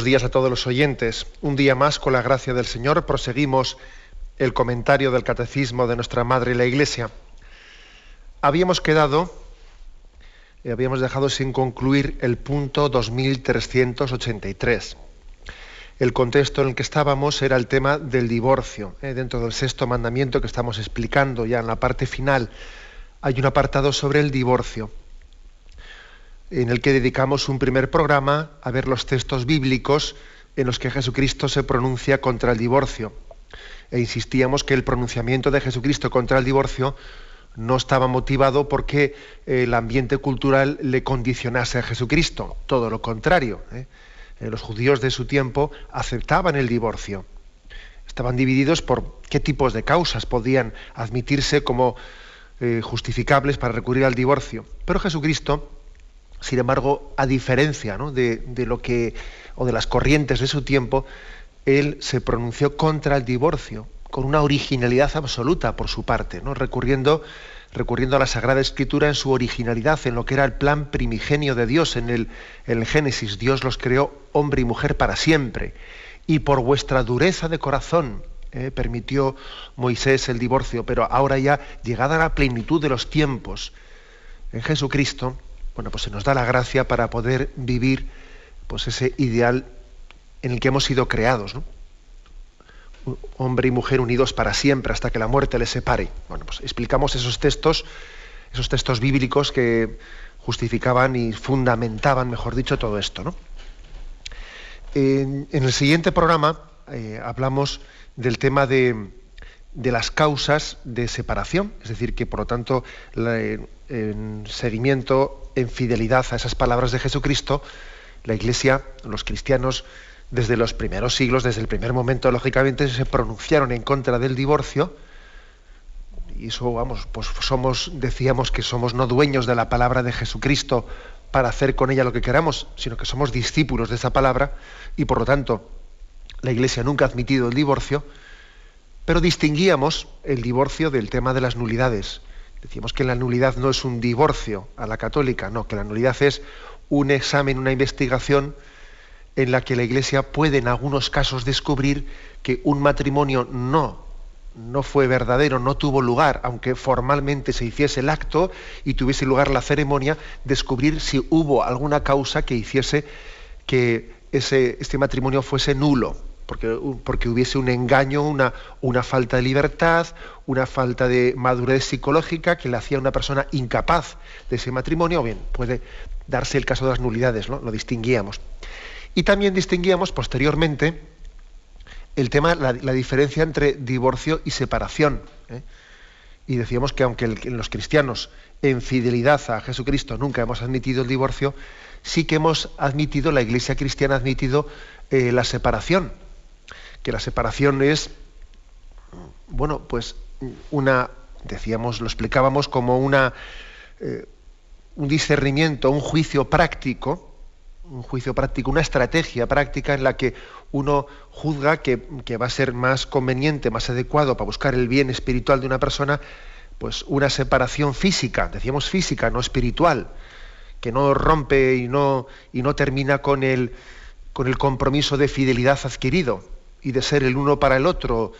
Buenos días a todos los oyentes. Un día más, con la gracia del Señor, proseguimos el comentario del Catecismo de nuestra Madre la Iglesia. Habíamos quedado, eh, habíamos dejado sin concluir el punto 2383. El contexto en el que estábamos era el tema del divorcio. Eh, dentro del sexto mandamiento que estamos explicando ya en la parte final, hay un apartado sobre el divorcio en el que dedicamos un primer programa a ver los textos bíblicos en los que Jesucristo se pronuncia contra el divorcio. E insistíamos que el pronunciamiento de Jesucristo contra el divorcio no estaba motivado porque el ambiente cultural le condicionase a Jesucristo, todo lo contrario. ¿eh? Eh, los judíos de su tiempo aceptaban el divorcio. Estaban divididos por qué tipos de causas podían admitirse como eh, justificables para recurrir al divorcio. Pero Jesucristo, sin embargo, a diferencia de, lo que, o de las corrientes de su tiempo, él se pronunció contra el divorcio, con una originalidad absoluta por su parte, ¿no? recurriendo, recurriendo a la Sagrada Escritura en su originalidad, en lo que era el plan primigenio de Dios, en el, en Génesis. Dios los creó hombre y mujer para siempre. Y por vuestra dureza de corazón eh, permitió Moisés el divorcio, pero ahora ya, llegada la plenitud de los tiempos, en Jesucristo, bueno, pues se nos da la gracia para poder vivir pues ese ideal en el que hemos sido creados, ¿no? Hombre y mujer unidos para siempre hasta que la muerte les separe. Bueno, pues explicamos esos textos, esos textos bíblicos que justificaban y fundamentaban, mejor dicho, todo esto, ¿no? En, el siguiente programa eh, hablamos del tema de, de las causas de separación, es decir, que por lo tanto en seguimiento, en fidelidad a esas palabras de Jesucristo, la Iglesia, los cristianos, desde los primeros siglos, desde el primer momento, lógicamente, se pronunciaron en contra del divorcio, y eso, vamos, pues somos, decíamos que somos no dueños de la palabra de Jesucristo para hacer con ella lo que queramos, sino que somos discípulos de esa palabra, y por lo tanto, la Iglesia nunca ha admitido el divorcio, pero distinguíamos el divorcio del tema de las nulidades. Decíamos que la nulidad no es un divorcio a la católica, no, que la nulidad es un examen, una investigación en la que la Iglesia puede en algunos casos descubrir que un matrimonio no no fue verdadero, no tuvo lugar, aunque formalmente se hiciese el acto y tuviese lugar la ceremonia, descubrir si hubo alguna causa que hiciese que ese, este matrimonio fuese nulo porque, hubiese un engaño, una, una falta de libertad, una falta de madurez psicológica que le hacía una persona incapaz de ese matrimonio, o bien puede darse el caso de las nulidades, ¿no? lo distinguíamos. Y también distinguíamos posteriormente el tema, la, diferencia entre divorcio y separación. ¿eh? Y decíamos que aunque los cristianos en fidelidad a Jesucristo nunca hemos admitido el divorcio, sí que hemos admitido, la Iglesia cristiana ha admitido eh, la separación que la separación es, bueno, pues una, decíamos, lo explicábamos como una, eh, un discernimiento, un juicio práctico, un juicio práctico, una estrategia práctica en la que uno juzga que, que, va a ser más conveniente, más adecuado para buscar el bien espiritual de una persona, pues una separación física, decíamos física, no espiritual, que no rompe y no, y no termina con el, con el compromiso de fidelidad adquirido y de ser el uno para el otro.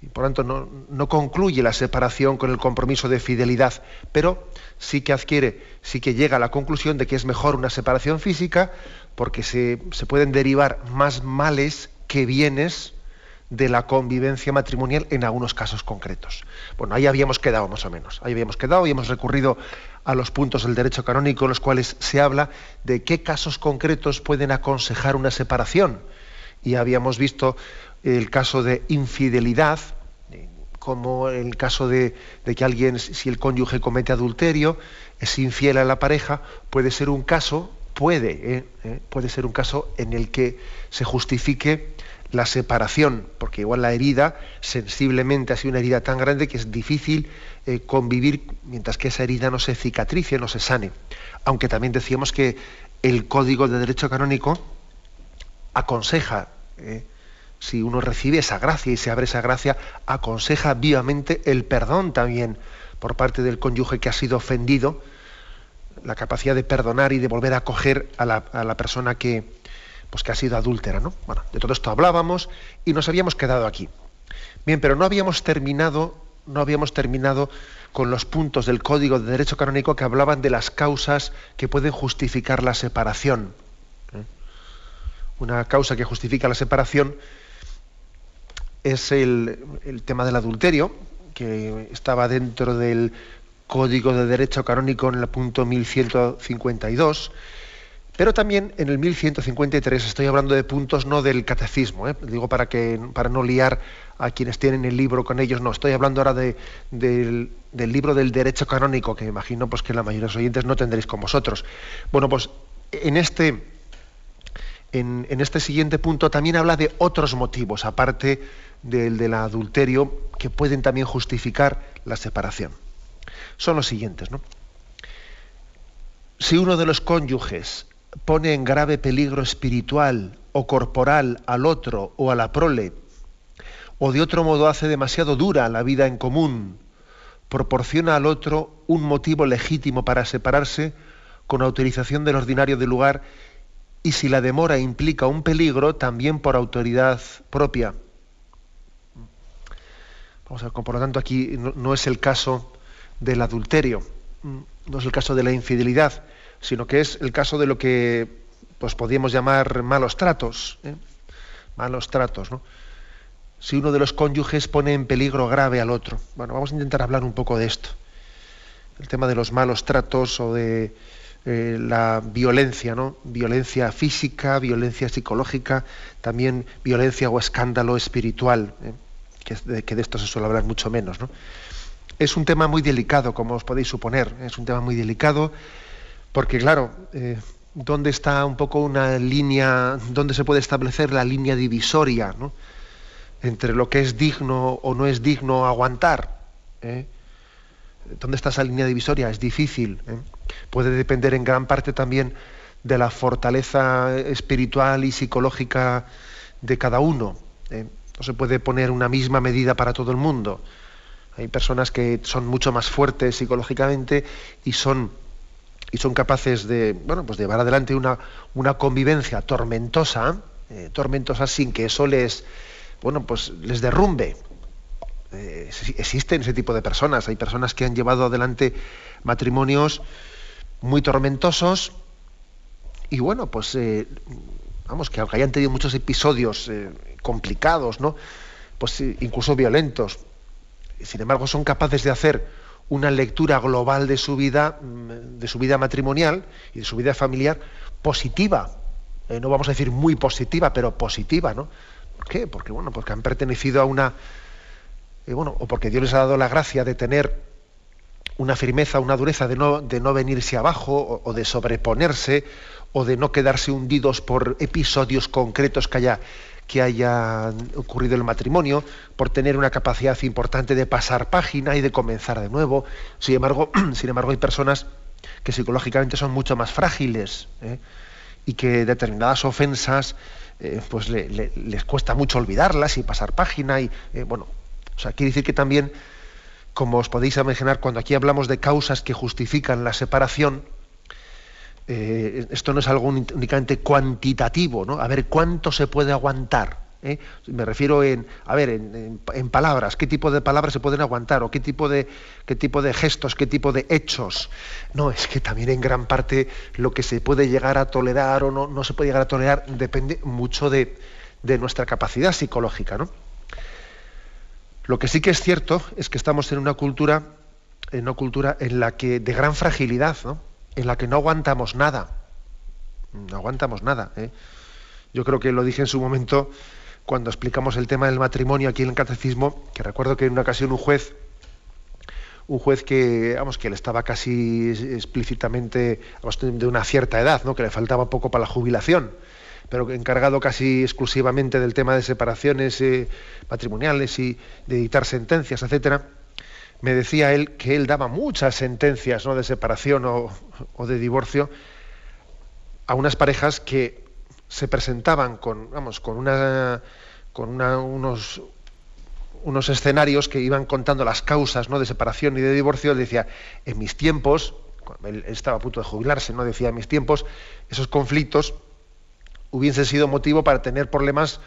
Y por tanto no, no, concluye la separación con el compromiso de fidelidad, pero sí que adquiere, sí que llega a la conclusión de que es mejor una separación física porque se, se pueden derivar más males que bienes de la convivencia matrimonial en algunos casos concretos. Bueno, ahí habíamos quedado más o menos. Ahí habíamos quedado y hemos recurrido a los puntos del derecho canónico en los cuales se habla de qué casos concretos pueden aconsejar una separación y habíamos visto el caso de infidelidad, como el caso de, que alguien, si el cónyuge comete adulterio, es infiel a la pareja, puede ser un caso puede, puede ser un caso en el que se justifique la separación, porque igual la herida sensiblemente ha sido una herida tan grande que es difícil eh, convivir mientras que esa herida no se cicatrice, no se sane. Aunque también decíamos que el Código de Derecho Canónico aconseja, eh, si uno recibe esa gracia y se abre esa gracia, aconseja vivamente el perdón también por parte del cónyuge que ha sido ofendido, la capacidad de perdonar y de volver a acoger a la, a la persona que, pues que ha sido adúltera, ¿no? Bueno, de todo esto hablábamos y nos habíamos quedado aquí. Bien, pero no habíamos terminado, no habíamos terminado con los puntos del Código de Derecho Canónico que hablaban de las causas que pueden justificar la separación. Una causa que justifica la separación es el, tema del adulterio, que estaba dentro del Código de Derecho Canónico en el punto 1152 pero también en el 1153 estoy hablando de puntos no del catecismo, ¿eh? digo para, que, para no liar a quienes tienen el libro con ellos, no, estoy hablando ahora de, del, libro del derecho canónico, que imagino pues, que la mayoría de los oyentes no tendréis con vosotros. Bueno, pues en este, en, este siguiente punto también habla de otros motivos, aparte del del adulterio, que pueden también justificar la separación. Son los siguientes, ¿no? Si uno de los cónyuges pone en grave peligro espiritual o corporal al otro o a la prole, o de otro modo hace demasiado dura la vida en común, proporciona al otro un motivo legítimo para separarse con autorización del ordinario del lugar y si la demora implica un peligro, también por autoridad propia. Vamos a ver, por lo tanto aquí no, es el caso del adulterio, no es el caso de la infidelidad, sino que es el caso de lo que pues podríamos llamar malos tratos, ¿eh? malos tratos, ¿no? Si uno de los cónyuges pone en peligro grave al otro. Bueno, vamos a intentar hablar un poco de esto. El tema de los malos tratos o de eh, la violencia, ¿no? Violencia física, violencia psicológica, también violencia o escándalo espiritual, ¿eh? que, de, esto se suele hablar mucho menos, ¿no? Es un tema muy delicado, como os podéis suponer. Es un tema muy delicado porque claro, eh, ¿dónde está un poco una línea, dónde se puede establecer la línea divisoria entre lo que es digno o no es digno aguantar? ¿eh? ¿Dónde está esa línea divisoria? Es difícil. ¿eh? Puede depender en gran parte también de la fortaleza espiritual y psicológica de cada uno. ¿eh? No se puede poner una misma medida para todo el mundo. Hay personas que son mucho más fuertes psicológicamente y son y son capaces de, bueno, pues llevar adelante una, una convivencia tormentosa, eh, tormentosa sin que eso les, bueno, pues les derrumbe. Eh, existen ese tipo de personas. Hay personas que han llevado adelante matrimonios muy tormentosos y bueno, pues eh, vamos, que aunque hayan tenido muchos episodios eh, complicados, ¿no? Pues incluso violentos, sin embargo son capaces de hacer una lectura global de su vida, mm, de su vida matrimonial y de su vida familiar positiva. Eh, no vamos a decir muy positiva, pero positiva, ¿no? ¿Por qué? Porque bueno, porque han pertenecido a una eh, bueno, o porque Dios les ha dado la gracia de tener una firmeza, una dureza de no, de no venirse abajo o, de sobreponerse o de no quedarse hundidos por episodios concretos que haya que haya ocurrido el matrimonio, por tener una capacidad importante de pasar página y de comenzar de nuevo. Sin embargo, sin embargo hay personas que psicológicamente son mucho más frágiles ¿eh? y que determinadas ofensas eh, pues le, le, les cuesta mucho olvidarlas y pasar página y eh, bueno, o sea, quiere decir que también, como os podéis imaginar, cuando aquí hablamos de causas que justifican la separación, eh, esto no es algo únicamente cuantitativo, ¿no? A ver cuánto se puede aguantar. ¿eh? Me refiero en, a ver, en, palabras, qué tipo de palabras se pueden aguantar o qué tipo de, qué tipo de gestos, qué tipo de hechos. No, es que también en gran parte lo que se puede llegar a tolerar o no, no se puede llegar a tolerar depende mucho de, de nuestra capacidad psicológica, ¿no? Lo que sí que es cierto es que estamos en una cultura, en una cultura en la que de gran fragilidad, ¿no? en la que no aguantamos nada. No aguantamos nada. ¿eh? Yo creo que lo dije en su momento cuando explicamos el tema del matrimonio aquí en el catecismo, que recuerdo que en una ocasión un juez, un juez que, vamos, que le estaba casi explícitamente de una cierta edad, ¿no? que le faltaba poco para la jubilación, pero encargado casi exclusivamente del tema de separaciones eh, matrimoniales y de dictar sentencias, etcétera, me decía él que él daba muchas sentencias ¿no? de separación o, de divorcio a unas parejas que se presentaban con, vamos, con una con unos, unos escenarios que iban contando las causas ¿no? de separación y de divorcio, él decía, en mis tiempos, él estaba a punto de jubilarse, ¿no? decía, en mis tiempos, esos conflictos hubiesen sido motivo para tener problemas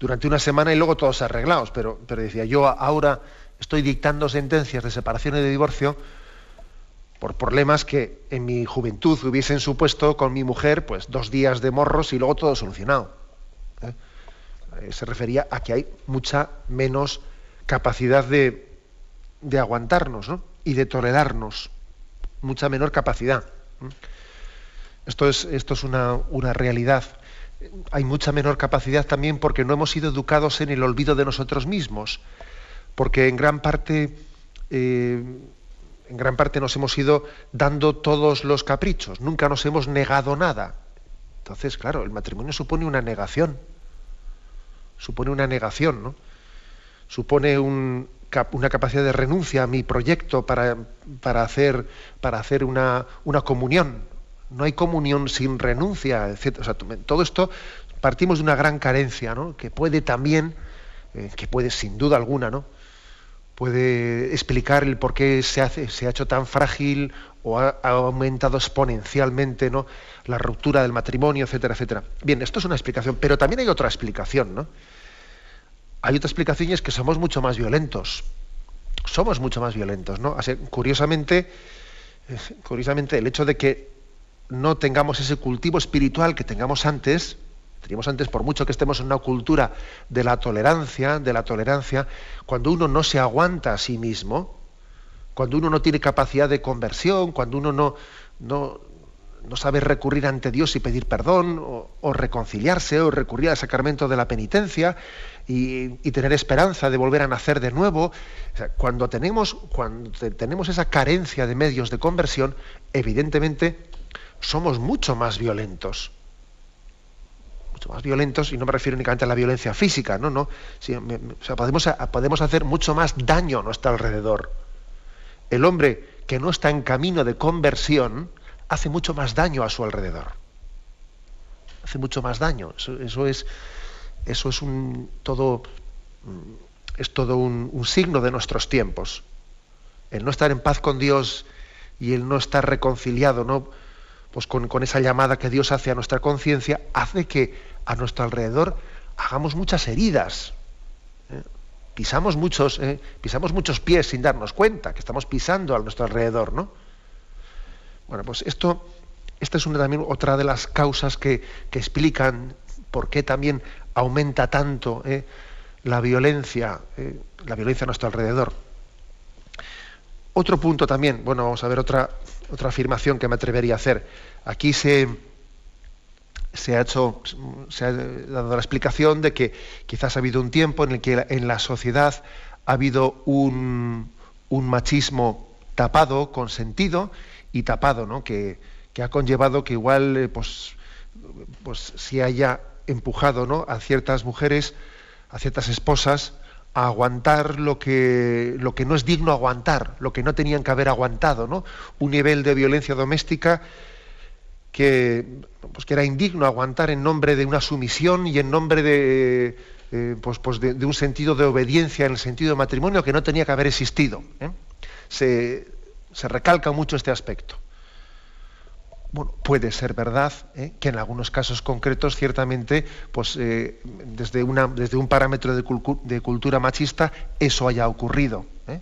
durante una semana y luego todos arreglados, pero, pero decía, yo ahora estoy dictando sentencias de separación y de divorcio por problemas que en mi juventud hubiesen supuesto con mi mujer pues dos días de morros y luego todo solucionado. ¿eh? Eh, se refería a que hay mucha menos capacidad de, aguantarnos y de tolerarnos, mucha menor capacidad. Esto es, esto es una, realidad. Hay mucha menor capacidad también porque no hemos sido educados en el olvido de nosotros mismos, porque en gran parte, eh, en gran parte nos hemos ido dando todos los caprichos, nunca nos hemos negado nada. Entonces, claro, el matrimonio supone una negación supone una negación, ¿no? supone una capacidad de renuncia a mi proyecto para, hacer, para hacer una, comunión. No hay comunión sin renuncia, etc. todo esto partimos de una gran carencia, ¿no? que puede también, eh, que puede sin duda alguna, ¿no? puede explicar el por qué se, hace, se ha hecho tan frágil o ha, ha, aumentado exponencialmente ¿no? la ruptura del matrimonio, etcétera, etcétera. Bien, esto es una explicación, pero también hay otra explicación, ¿no? hay otra explicación y es que somos mucho más violentos. Somos mucho más violentos, ¿no? curiosamente, curiosamente, el hecho de que no tengamos ese cultivo espiritual que tengamos antes, teníamos antes, por mucho que estemos en una cultura de la tolerancia, de la tolerancia, cuando uno no se aguanta a sí mismo, cuando uno no tiene capacidad de conversión, cuando uno no, no, no sabe recurrir ante Dios y pedir perdón, o, reconciliarse, o recurrir al sacramento de la penitencia y, tener esperanza de volver a nacer de nuevo. cuando, tenemos, cuando tenemos esa carencia de medios de conversión, evidentemente somos mucho más violentos. Mucho más violentos, y no me refiero únicamente a la violencia física, no, no. podemos, podemos hacer mucho más daño a nuestro alrededor. El hombre que no está en camino de conversión, hace mucho más daño a su alrededor. Hace mucho más daño. Eso, es, eso es un todo, es todo un, signo de nuestros tiempos. El no estar en paz con Dios y el no estar reconciliado, ¿no? Pues con, esa llamada que Dios hace a nuestra conciencia, hace que a nuestro alrededor hagamos muchas heridas. ¿eh? Pisamos muchos, ¿eh? pisamos muchos pies sin darnos cuenta que estamos pisando a nuestro alrededor, ¿no? Bueno, pues esto, esta es una, también otra de las causas que, explican por qué también aumenta tanto eh, la violencia, eh, la violencia a nuestro alrededor. Otro punto también, bueno, vamos a ver otra, otra afirmación que me atrevería a hacer. Aquí se, se ha hecho, se ha dado la explicación de que quizás ha habido un tiempo en el que en la sociedad ha habido un, un machismo tapado, con sentido, y tapado, ¿no? que, ha conllevado que igual eh, pues, pues se haya empujado ¿no? a ciertas mujeres, a ciertas esposas, a aguantar lo que, lo que no es digno aguantar, lo que no tenían que haber aguantado, ¿no? Un nivel de violencia doméstica que, pues, que era indigno aguantar en nombre de una sumisión y en nombre de, eh, pues, pues de, un sentido de obediencia en el sentido de matrimonio que no tenía que haber existido. ¿eh? Se, se recalca mucho este aspecto. Bueno, puede ser verdad ¿eh? que en algunos casos concretos, ciertamente, pues eh, desde, desde, un parámetro de, cultura machista, eso haya ocurrido. ¿eh?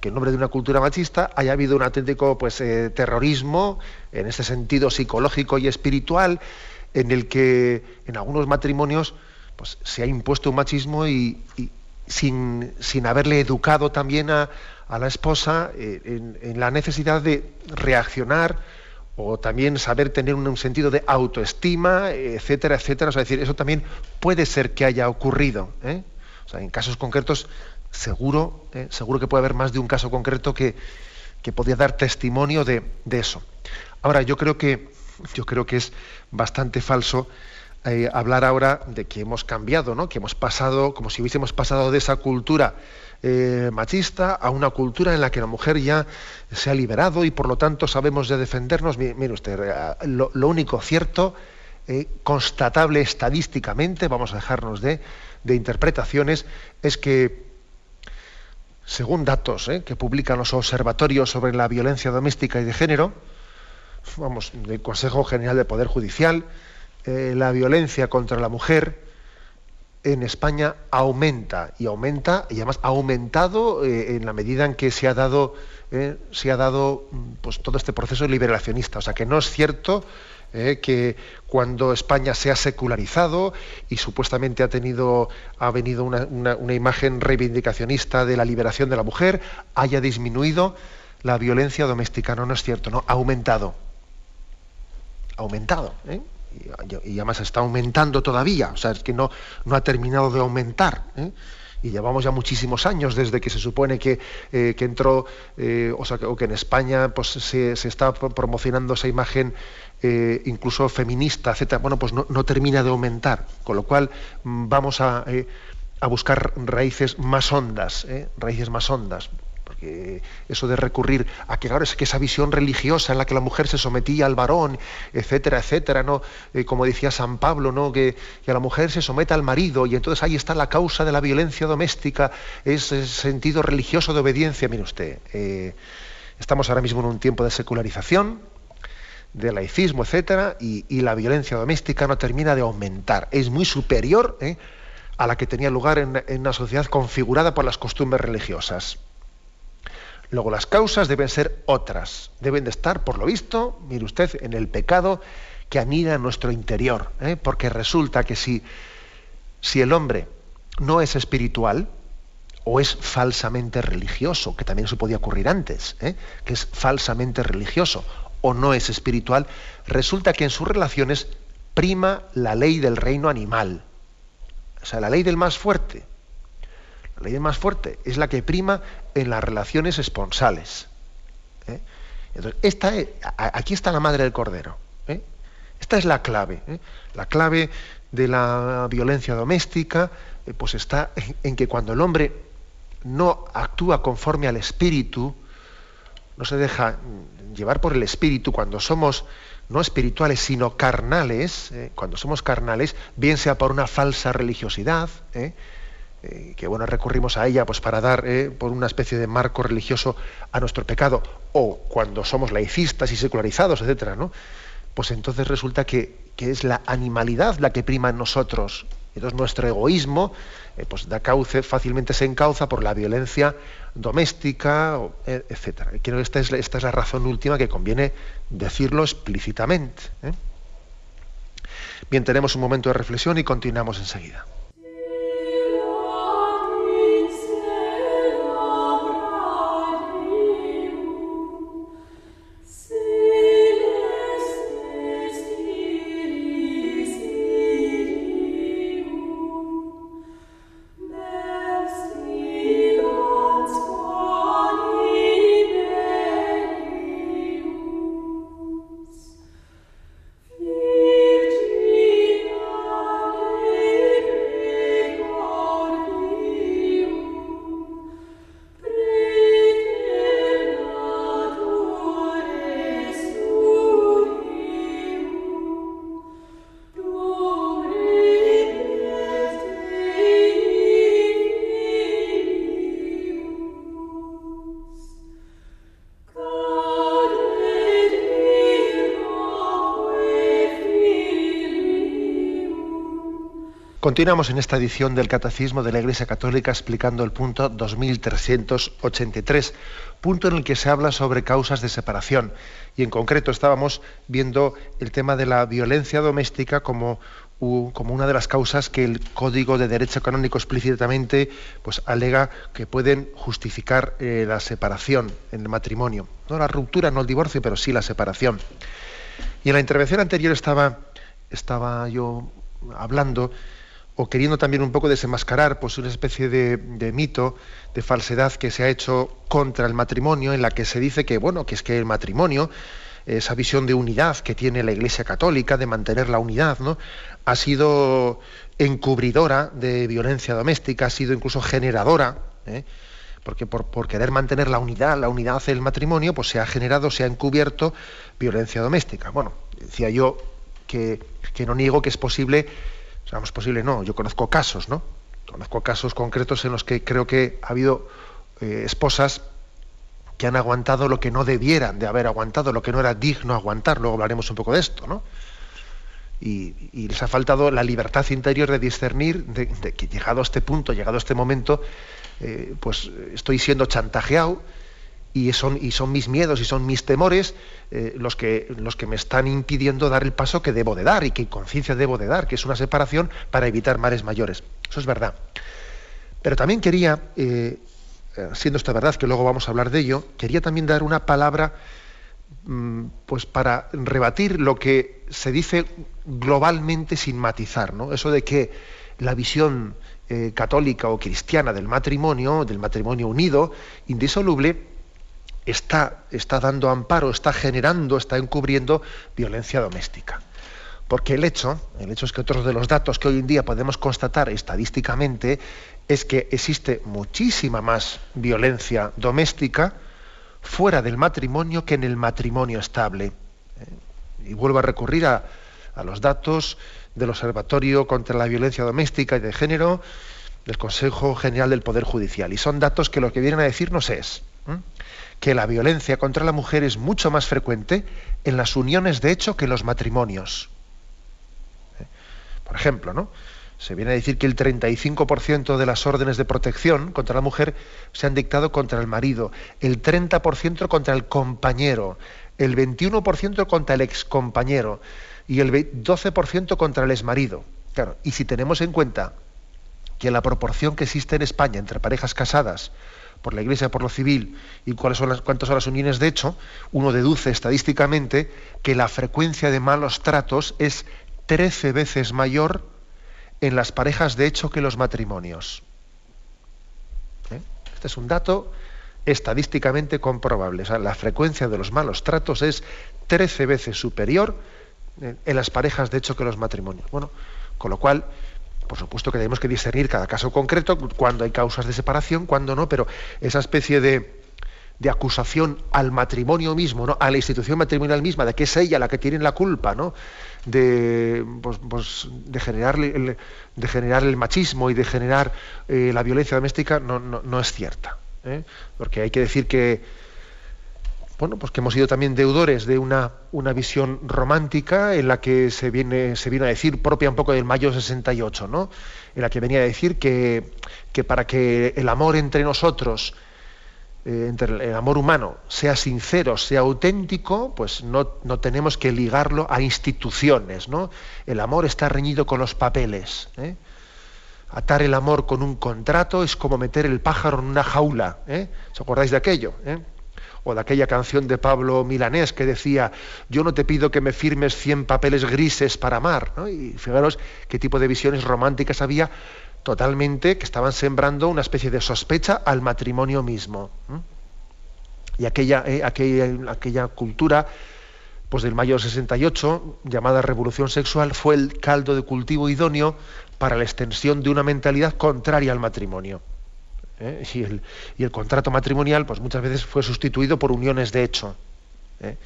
Que en nombre de una cultura machista haya habido un auténtico pues, terrorismo, en ese sentido psicológico y espiritual, en el que en algunos matrimonios pues, se ha impuesto un machismo y, sin, sin haberle educado también a, a la esposa en, la necesidad de reaccionar o también saber tener un, sentido de autoestima, etcétera, etcétera. O sea, decir, eso también puede ser que haya ocurrido. ¿eh? O sea, en casos concretos, seguro, ¿eh? seguro que puede haber más de un caso concreto que, que podía dar testimonio de, eso. Ahora, yo creo que, yo creo que es bastante falso eh, hablar ahora de que hemos cambiado, ¿no? que hemos pasado, como si hubiésemos pasado de esa cultura eh, machista a una cultura en la que la mujer ya se ha liberado y por lo tanto sabemos de defendernos. Mire, usted, eh, lo, único cierto, eh, constatable estadísticamente, vamos a dejarnos de, interpretaciones, es que según datos que publican los observatorios sobre la violencia doméstica y de género, vamos, del Consejo General de Poder Judicial, la violencia contra la mujer en España aumenta y aumenta y además ha aumentado eh, en la medida en que se ha dado eh, se ha dado mm, pues todo este proceso liberacionista. O sea que no es cierto eh, que cuando España se ha secularizado y supuestamente ha tenido ha venido una, imagen reivindicacionista de la liberación de la mujer haya disminuido la violencia doméstica. No no es cierto no ha aumentado. Ha aumentado ¿eh? Y, además está aumentando todavía, o sea, es que no, no ha terminado de aumentar. ¿eh? Y llevamos ya muchísimos años desde que se supone que, eh, que entró, eh, o, sea, que en España pues, se, se está promocionando esa imagen incluso feminista, etcétera. Bueno, pues no, no, termina de aumentar, con lo cual mm, vamos a, a buscar raíces más hondas, raíces más hondas eso de recurrir a que, claro, es que esa visión religiosa en la que la mujer se sometía al varón, etcétera, etcétera, ¿no? Eh, como decía San Pablo, ¿no? Que, a la mujer se someta al marido y entonces ahí está la causa de la violencia doméstica, es sentido religioso de obediencia. Mire usted, eh, estamos ahora mismo en un tiempo de secularización, de laicismo, etcétera, y, la violencia doméstica no termina de aumentar. Es muy superior ¿eh? a la que tenía lugar en, una sociedad configurada por las costumbres religiosas. Luego las causas deben ser otras, deben de estar, por lo visto, mire usted, en el pecado que anida nuestro interior, ¿eh? porque resulta que si, si el hombre no es espiritual, o es falsamente religioso, que también eso podía ocurrir antes, ¿eh? que es falsamente religioso, o no es espiritual, resulta que en sus relaciones prima la ley del reino animal, o sea, la ley del más fuerte. La ley más fuerte es la que prima en las relaciones esponsales. ¿eh? Entonces, esta aquí está la madre del cordero. ¿eh? Esta es la clave. ¿eh? La clave de la violencia doméstica pues está en, que cuando el hombre no actúa conforme al espíritu, no se deja llevar por el espíritu cuando somos no espirituales, sino carnales, cuando somos carnales, bien sea por una falsa religiosidad, eh, que bueno, recurrimos a ella pues, para dar eh, por una especie de marco religioso a nuestro pecado, o cuando somos laicistas y secularizados, etcétera, ¿no? Pues entonces resulta que, es la animalidad la que prima en nosotros. Entonces nuestro egoísmo eh, pues da cauce, fácilmente se encauza por la violencia doméstica, etcétera. Creo que esta es, esta es la razón última que conviene decirlo explícitamente. Bien, tenemos un momento de reflexión y continuamos enseguida. Continuamos en esta edición del Catecismo de la Iglesia Católica explicando el punto 2383, punto en el que se habla sobre causas de separación. Y en concreto estábamos viendo el tema de la violencia doméstica como, como una de las causas que el Código de Derecho Canónico explícitamente pues, alega que pueden justificar eh, la separación en el matrimonio. No la ruptura, no el divorcio, pero sí la separación. Y en la intervención anterior estaba, estaba yo hablando o queriendo también un poco desenmascarar pues, una especie de, mito, de falsedad que se ha hecho contra el matrimonio, en la que se dice que, bueno, que es que el matrimonio, esa visión de unidad que tiene la Iglesia Católica, de mantener la unidad, ¿no? ha sido encubridora de violencia doméstica, ha sido incluso generadora, ¿eh? porque por, querer mantener la unidad, la unidad del matrimonio, pues se ha generado, se ha encubierto violencia doméstica. Bueno, decía yo que, que no niego que es posible es posible, no. Yo conozco casos, ¿no? Conozco casos concretos en los que creo que ha habido eh, esposas que han aguantado lo que no debieran de haber aguantado, lo que no era digno aguantar. Luego hablaremos un poco de esto, ¿no? Y, les ha faltado la libertad interior de discernir de, que llegado a este punto, llegado a este momento, eh, pues estoy siendo chantajeado y son, y son mis miedos y son mis temores eh, los, que, los que me están impidiendo dar el paso que debo de dar y que conciencia debo de dar, que es una separación para evitar mares mayores. Eso es verdad. Pero también quería, eh, eh, siendo esta verdad, que luego vamos a hablar de ello, quería también dar una palabra mm, pues para rebatir lo que se dice globalmente sin matizar, ¿no? Eso de que la visión católica o cristiana del matrimonio, del matrimonio unido, indisoluble, está, dando amparo, está generando, está encubriendo violencia doméstica. Porque el hecho, el hecho es que otros de los datos que hoy en día podemos constatar estadísticamente es que existe muchísima más violencia doméstica fuera del matrimonio que en el matrimonio estable. ¿eh? Y vuelvo a recurrir a, a los datos del Observatorio contra la Violencia Doméstica y de Género del Consejo General del Poder Judicial. Y son datos que lo que vienen a decirnos es que la violencia contra la mujer es mucho más frecuente en las uniones de hecho que en los matrimonios. ¿Eh? Por ejemplo, ¿no? Se viene a decir que el 35% de las órdenes de protección contra la mujer se han dictado contra el marido, el 30% contra el compañero, el 21% contra el excompañero y el 12% contra el exmarido. Claro, y si tenemos en cuenta que la proporción que existe en España entre parejas casadas por la Iglesia, por lo civil, y cuáles son las, cuántas son las uniones de hecho, uno deduce estadísticamente que la frecuencia de malos tratos es 13 veces mayor en las parejas de hecho que los matrimonios. ¿Eh? Este es un dato estadísticamente comprobable. la frecuencia de los malos tratos es 13 veces superior en las parejas de hecho que los matrimonios. Bueno, con lo cual, por supuesto que tenemos que discernir cada caso concreto, cuando hay causas de separación, cuando no, pero esa especie de, acusación al matrimonio mismo, ¿no? a la institución matrimonial misma, de que es ella la que tiene la culpa, ¿no? de, pues, pues, de, generar el, de generar el machismo y de generar eh, la violencia doméstica, no, no, es cierta. ¿eh? Porque hay que decir que bueno, pues que hemos sido también deudores de una, una visión romántica en la que se viene, se viene a decir, propia un poco del mayo 68, ¿no? En la que venía a decir que, que para que el amor entre nosotros, eh, entre el amor humano, sea sincero, sea auténtico, pues no, no, tenemos que ligarlo a instituciones, ¿no? El amor está reñido con los papeles. ¿eh? Atar el amor con un contrato es como meter el pájaro en una jaula. ¿eh? ¿Os acordáis de aquello? ¿eh? O de aquella canción de Pablo Milanés que decía, yo no te pido que me firmes 100 papeles grises para amar. Y fijaros qué tipo de visiones románticas había totalmente que estaban sembrando una especie de sospecha al matrimonio mismo. Y aquella, eh, aquella, aquella, cultura pues del mayo 68, llamada revolución sexual, fue el caldo de cultivo idóneo para la extensión de una mentalidad contraria al matrimonio. ¿Eh? y, el, contrato matrimonial pues muchas veces fue sustituido por uniones de hecho. ¿eh?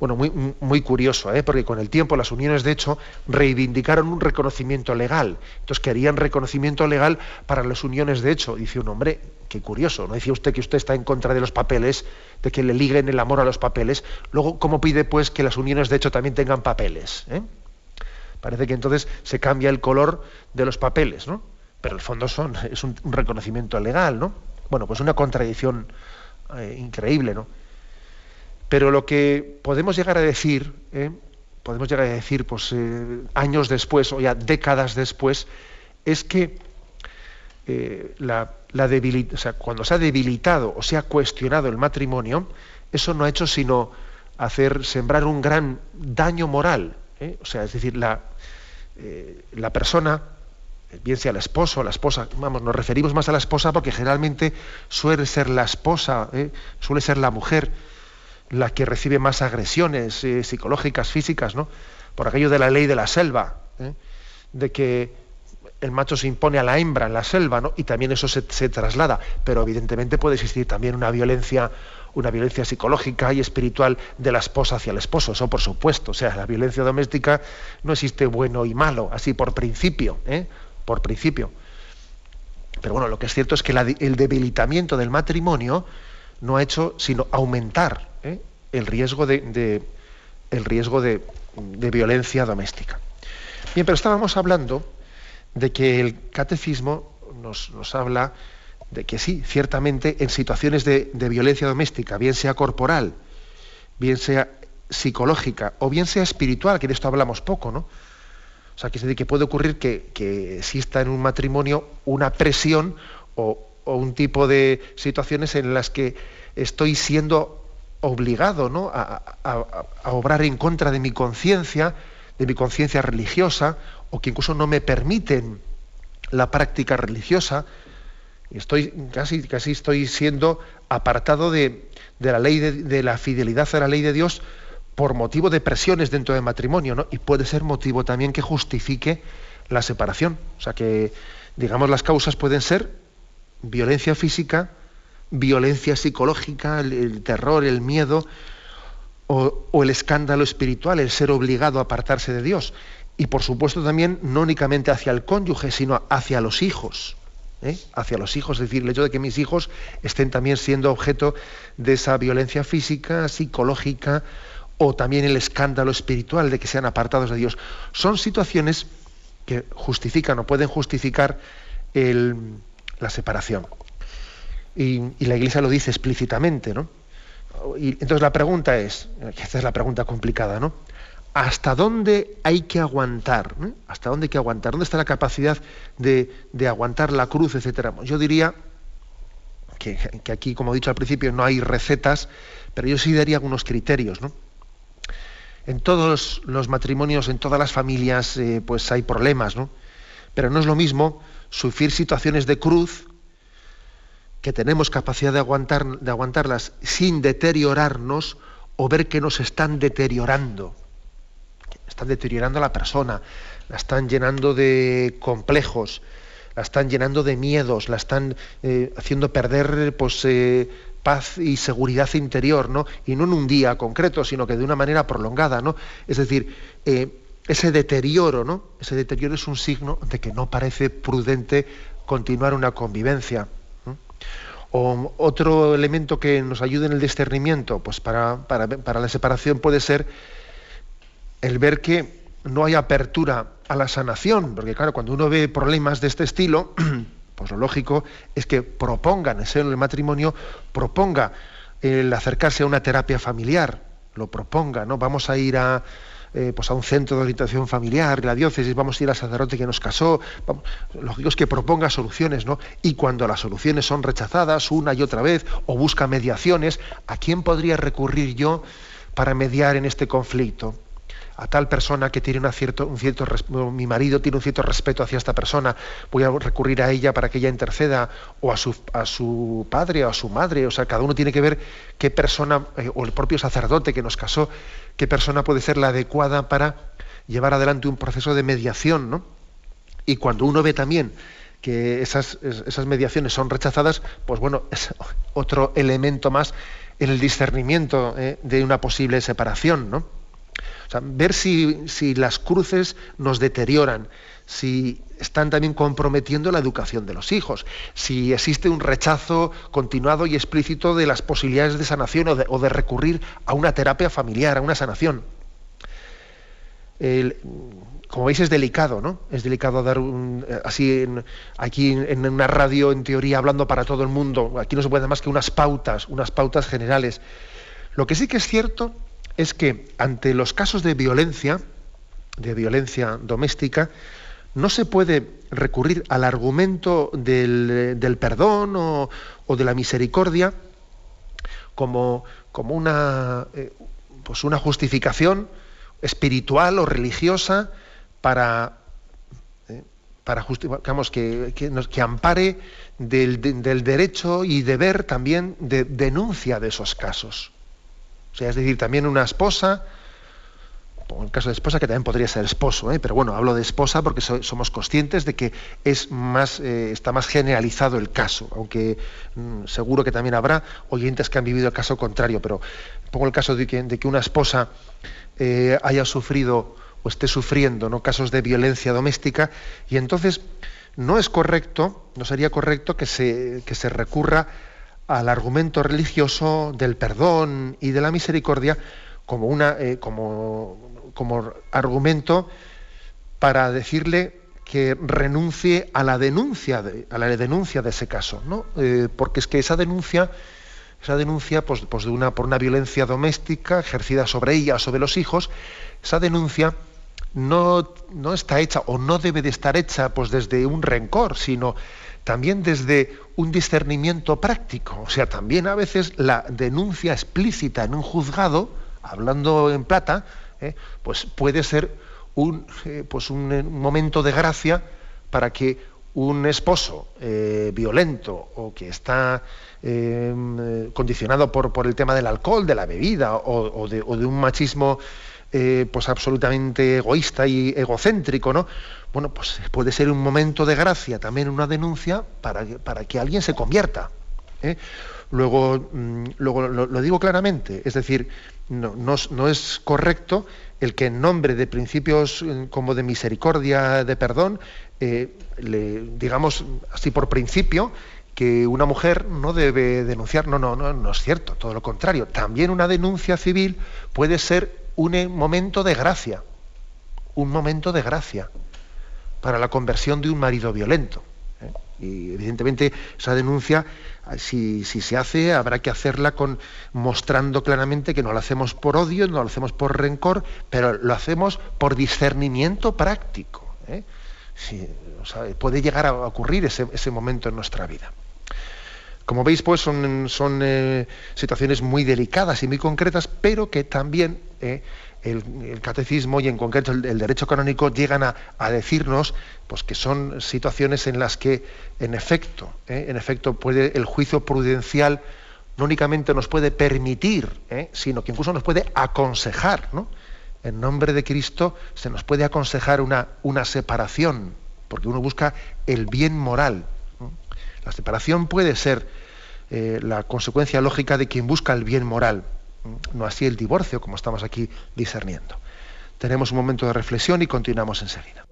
Bueno, muy, muy curioso, ¿eh? porque con el tiempo las uniones de hecho reivindicaron un reconocimiento legal. Entonces querían reconocimiento legal para las uniones de hecho. Dice un hombre, qué curioso, ¿no? Decía usted que usted está en contra de los papeles, de que le liguen el amor a los papeles. Luego, ¿cómo pide pues que las uniones de hecho también tengan papeles? Parece que entonces se cambia el color de los papeles, ¿no? Pero el fondo son, es un, reconocimiento legal, ¿no? Bueno, pues una contradicción eh, increíble, ¿no? Pero lo que podemos llegar a decir, ¿eh? podemos llegar a decir, pues eh, años después o ya décadas después, es que la, la cuando se ha debilitado o se ha cuestionado el matrimonio, eso no ha hecho sino hacer sembrar un gran daño moral. O sea, es decir, la, la persona bien sea el esposo la esposa, vamos, nos referimos más a la esposa porque generalmente suele ser la esposa, ¿eh? suele ser la mujer la que recibe más agresiones eh, psicológicas, físicas, ¿no? Por aquello de la ley de la selva, ¿eh? de que el macho se impone a la hembra en la selva, ¿no? Y también eso se, se, traslada. Pero evidentemente puede existir también una violencia, una violencia psicológica y espiritual de la esposa hacia el esposo, eso por supuesto. O sea, la violencia doméstica no existe bueno y malo, así por principio, ¿eh? Por principio. Pero bueno, lo que es cierto es que el debilitamiento del matrimonio no ha hecho sino aumentar ¿eh? el riesgo de, violencia doméstica. Bien, pero estábamos hablando de que el catecismo nos, nos habla de que sí, ciertamente en situaciones de, de, violencia doméstica, bien sea corporal, bien sea psicológica o bien sea espiritual, que de esto hablamos poco, ¿no? O sea, que, puede ocurrir que, que, exista en un matrimonio una presión o, o, un tipo de situaciones en las que estoy siendo obligado ¿no? a, a, a obrar en contra de mi conciencia, de mi conciencia religiosa, o que incluso no me permiten la práctica religiosa, estoy casi, casi estoy siendo apartado de, de la ley de, de, la fidelidad a la ley de Dios por motivo de presiones dentro del matrimonio, ¿no? Y puede ser motivo también que justifique la separación. O sea que, digamos, las causas pueden ser violencia física, violencia psicológica, el, terror, el miedo, o, o el escándalo espiritual, el ser obligado a apartarse de Dios y por supuesto también no únicamente hacia el cónyuge, sino hacia los hijos. ¿eh? Hacia los hijos, es decir, el hecho de que mis hijos estén también siendo objeto de esa violencia física, psicológica o también el escándalo espiritual de que sean apartados de Dios. Son situaciones que justifican o pueden justificar el, la separación. Y, la Iglesia lo dice explícitamente, ¿no? Y entonces la pregunta es, esta es la pregunta complicada, ¿no? hasta dónde hay que aguantar, hasta dónde hay que aguantar, dónde está la capacidad de, de aguantar la cruz, etcétera. Yo diría que, que, aquí, como he dicho al principio, no hay recetas, pero yo sí daría algunos criterios. ¿no? En todos los matrimonios, en todas las familias, eh, pues hay problemas, ¿no? Pero no es lo mismo sufrir situaciones de cruz que tenemos capacidad de, aguantar, de aguantarlas sin deteriorarnos o ver que nos están deteriorando están deteriorando a la persona, la están llenando de complejos, la están llenando de miedos, la están eh, haciendo perder pues, eh, paz y seguridad interior, ¿no? Y no en un día concreto, sino que de una manera prolongada, ¿no? Es decir, eh, ese deterioro, ¿no? Ese deterioro es un signo de que no parece prudente continuar una convivencia. Otro elemento que nos ayude en el discernimiento, pues para, para, para la separación puede ser el ver que no hay apertura a la sanación, porque claro, cuando uno ve problemas de este estilo, pues lo lógico es que proponga en el matrimonio, proponga el acercarse a una terapia familiar, lo proponga, ¿no? Vamos a ir a, eh, pues a un centro de orientación familiar, la diócesis, vamos a ir al sacerdote que nos casó, vamos, lógico es que proponga soluciones, ¿no? Y cuando las soluciones son rechazadas una y otra vez, o busca mediaciones, ¿a quién podría recurrir yo para mediar en este conflicto? A tal persona que tiene una cierto, un cierto mi marido tiene un cierto respeto hacia esta persona, voy a recurrir a ella para que ella interceda, o a su, a su padre o a su madre, o sea, cada uno tiene que ver qué persona, eh, o el propio sacerdote que nos casó, qué persona puede ser la adecuada para llevar adelante un proceso de mediación, ¿no? Y cuando uno ve también que esas, esas mediaciones son rechazadas, pues bueno, es otro elemento más en el discernimiento eh, de una posible separación, ¿no? Ver si, las cruces nos deterioran, si están también comprometiendo la educación de los hijos, si existe un rechazo continuado y explícito de las posibilidades de sanación o de, o de recurrir a una terapia familiar, a una sanación. Como veis es delicado, ¿no? Es delicado dar un, así en, aquí en una radio en teoría hablando para todo el mundo. Aquí no se puede dar más que unas pautas, unas pautas generales. Lo que sí que es cierto es que ante los casos de violencia, de violencia doméstica, no se puede recurrir al argumento del, perdón o, de la misericordia como, eh, pues una justificación espiritual o religiosa para, eh, para que, ampare del, derecho y deber también de denuncia de esos casos. O sea, es decir, también una esposa en el caso de esposa, que también podría ser esposo, ¿eh? pero bueno, hablo de esposa porque somos conscientes de que es más, eh, está más generalizado el caso, aunque mm, seguro que también habrá oyentes que han vivido el caso contrario, pero pongo el caso de que, una esposa eh, haya sufrido o esté sufriendo ¿no? casos de violencia doméstica y entonces no es correcto, no sería correcto que se, que se recurra al argumento religioso del perdón y de la misericordia como, una, como como argumento para decirle que renuncie a la denuncia de, a la denuncia de ese caso, ¿no? Eh, porque es que esa denuncia, esa denuncia pues, pues, de una, por una violencia doméstica ejercida sobre ella o sobre los hijos, esa denuncia no, no está hecha o no debe de estar hecha pues, desde un rencor, sino también desde un discernimiento práctico. O sea, también a veces la denuncia explícita en un juzgado, hablando en plata, ¿eh? pues puede ser un, eh, pues un, momento de gracia para que un esposo eh, violento o que está condicionado por, por, el tema del alcohol, de la bebida o, de, un machismo pues absolutamente egoísta y egocéntrico, ¿no? Bueno, pues puede ser un momento de gracia, también una denuncia para, para que alguien se convierta. Luego, mm, luego lo, digo claramente, es decir, no, no, es correcto el que en nombre de principios eh, como de misericordia, de perdón, eh, le, digamos así por principio, que una mujer no debe denunciar. No, no, no, no es cierto, todo lo contrario. También una denuncia civil puede ser un eh, momento de gracia, un momento de gracia para la conversión de un marido violento. Y evidentemente esa denuncia, si, se hace, habrá que hacerla con mostrando claramente que no lo hacemos por odio, no lo hacemos por rencor, pero lo hacemos por discernimiento práctico. ¿eh? puede llegar a ocurrir ese, momento en nuestra vida. Como veis, pues son, son eh, situaciones muy delicadas y muy concretas, pero que también eh, el, catecismo y en concreto el, derecho canónico llegan a, decirnos pues, que son situaciones en las que, en efecto, ¿eh? en efecto puede, el juicio prudencial no únicamente nos puede permitir, ¿eh? sino que incluso nos puede aconsejar. ¿no? En nombre de Cristo se nos puede aconsejar una, una separación, porque uno busca el bien moral. La separación puede ser la consecuencia lógica de quien busca el bien moral no así el divorcio, como estamos aquí discerniendo. Tenemos un momento de reflexión y continuamos enseguida.